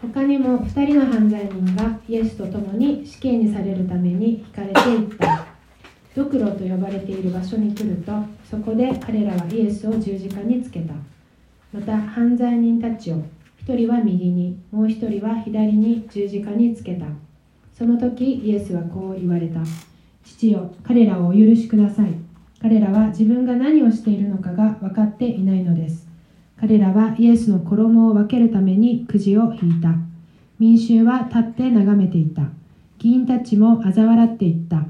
他にも2人の犯罪人がイエスと共に死刑にされるために引かれていった。ドクロと呼ばれている場所に来るとそこで彼らはイエスを十字架につけた。また犯罪人たちを1人は右にもう1人は左に十字架につけた。その時イエスはこう言われた。父よ彼らをお許しください。彼らは自分が何をしているのかが分かっていないのです。彼らはイエスの衣を分けるためにくじを引いた。民衆は立って眺めていた。議員たちも嘲笑っていった。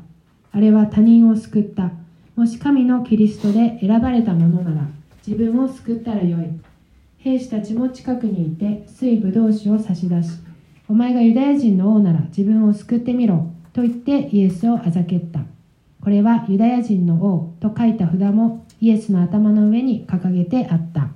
あれは他人を救った。もし神のキリストで選ばれたものなら自分を救ったらよい。兵士たちも近くにいて水ぶどう酒を差し出しお前がユダヤ人の王なら自分を救ってみろと言ってイエスをあざけった。これはユダヤ人の王と書いた札もイエスの頭の上に掲げてあった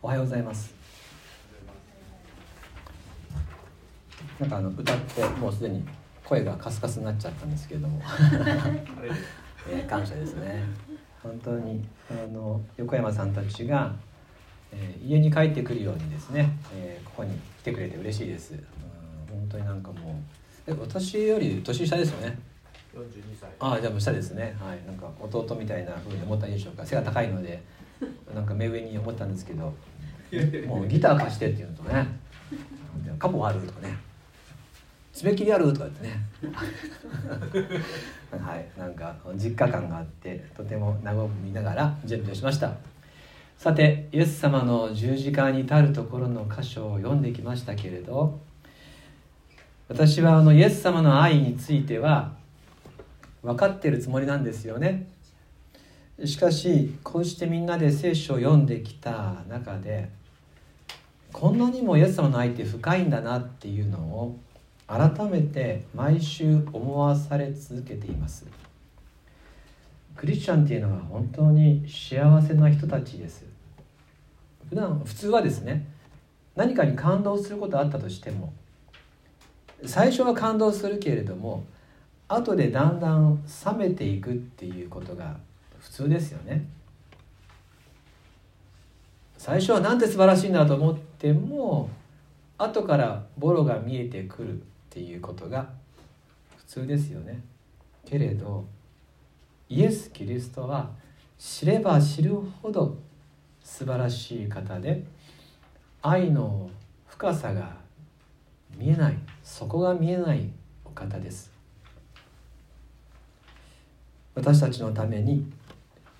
おはようございます。なんかあの歌ってもうすでに声がカスカスになっちゃったんですけれども、えー感謝ですね。本当にあの横山さんたちが、えー家に帰ってくるようにですね、えーここに来てくれて嬉しいです、うん、本当になんかもうえ私より年下ですよね？42歳。ああじゃあもう下ですね。はい。なんか弟みたいなふうに思ったでしょうか背が高いのでなんか目上に思ったんですけど もうギター貸してって言うのとね「カポある?」とかね「爪切りある?」とか言ってね はいなんか実家感があってとても和みながら準備をしましたさてイエス様の十字架に至るところの箇所を読んできましたけれど私はあのイエス様の愛については分かってるつもりなんですよねしかしこうしてみんなで聖書を読んできた中でこんなにもイエス様の愛って深いんだなっていうのを改めて毎週思わされ続けています。クリスチャンっていうのは本当に幸せな人たちです。普段普通はですね何かに感動することあったとしても最初は感動するけれども後でだんだん冷めていくっていうことが普通ですよね。最初はなんて素晴らしいんだと思っても後からボロが見えてくるっていうことが普通ですよね。けれどイエス・キリストは知れば知るほど素晴らしい方で愛の深さが見えない底が見えないお方です。私たちのために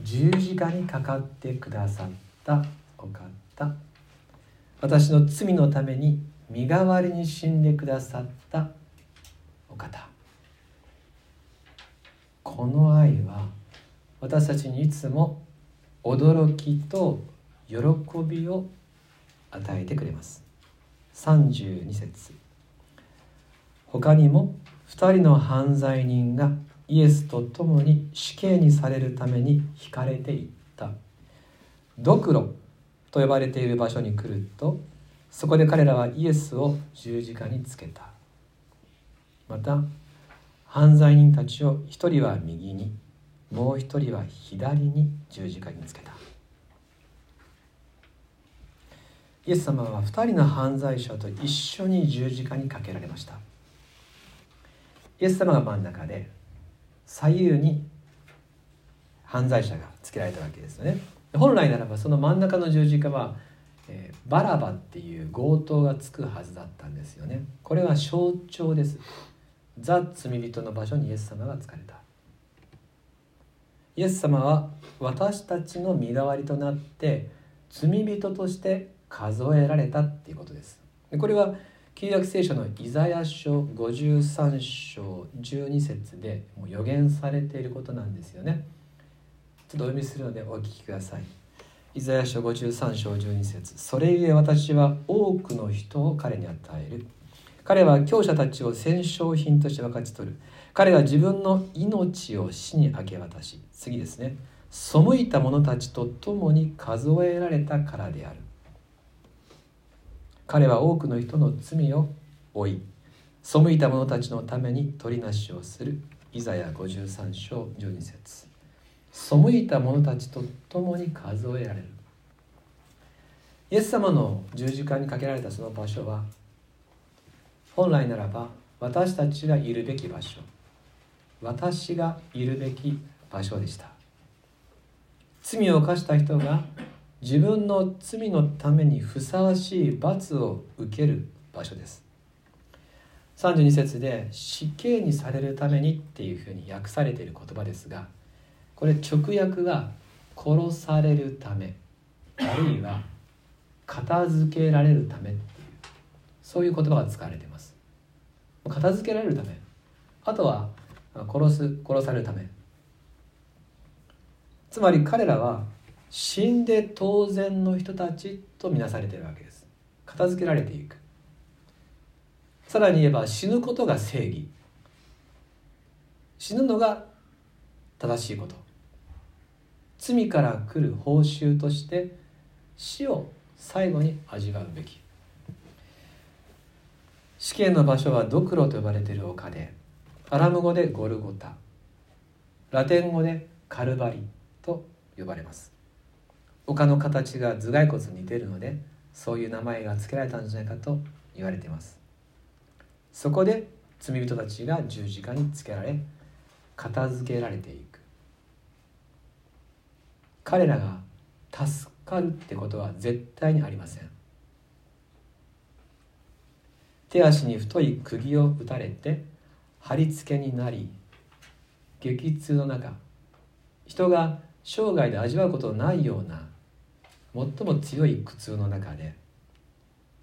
十字架にかかってくださったお方。私の罪のために身代わりに死んでくださったお方。この愛は私たちにいつも驚きと喜びを与えてくれます。32節。他にも2人の犯罪人がイエスと共に死刑にされるために引かれていった。ドクロと呼ばれている場所に来るとそこで彼らはイエスを十字架につけた。また犯罪人たちを一人は右にもう一人は左に十字架につけた。イエス様は二人の犯罪者と一緒に十字架にかけられました。イエス様が真ん中で左右に犯罪者がつけられたわけですよね。本来ならばその真ん中の十字架は、えーバラバっていう強盗がつくはずだったんですよね。これは象徴です。ザ・罪人の場所にイエス様が疲れた。イエス様は私たちの身代わりとなって罪人として数えられたっていうことです。これは旧約聖書のイザヤ書53章12節でもう予言されていることなんですよね。ちょっとお読みするのでお聞きください。イザヤ書53章12節。それゆえ私は多くの人を彼に与える。彼は強者たちを戦勝品として分かち取る。彼が自分の命を死に明け渡し次ですね。背いた者たちと共に数えられたからである。彼は多くの人の罪を負い背いた者たちのために取りなしをする。イザヤ53章12節。背いた者たちと共に数えられる。イエス様の十字架にかけられたその場所は本来ならば私たちがいるべき場所。私がいるべき場所でした。罪を犯した人が自分の罪のためにふさわしい罰を受ける場所です。32節で死刑にされるためにっていうふうに訳されている言葉ですがこれ直訳が殺されるためあるいは片付けられるためっていうそういう言葉が使われています。片付けられるためあとは殺す殺されるため。つまり彼らは死んで当然の人たちとみなされているわけです。片付けられていく。さらに言えば死ぬことが正義。死ぬのが正しいこと。罪から来る報酬として死を最後に味わうべき。死刑の場所はドクロと呼ばれている丘でアラム語でゴルゴタ。ラテン語でカルバリと呼ばれます。丘の形が頭蓋骨に似ているのでそういう名前が付けられたんじゃないかと言われています。そこで罪人たちが十字架につけられ片付けられていく。彼らが助かるってことは絶対にありません。手足に太い釘を打たれて貼り付けになり激痛の中人が生涯で味わうことのないような最も強い苦痛の中で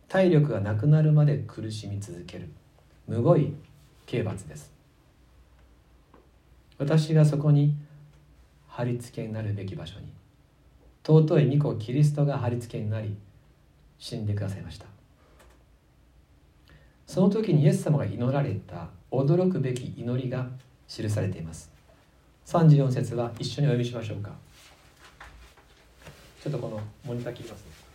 体力がなくなるまで苦しみ続けるむごい刑罰です。私がそこに貼り付けになるべき場所に尊い御子キリストが貼り付けになり死んでくださいました。その時にイエス様が祈られた驚くべき祈りが記されています。34節は一緒にお読みしましょうか。ちょっとこのモニター切りますね。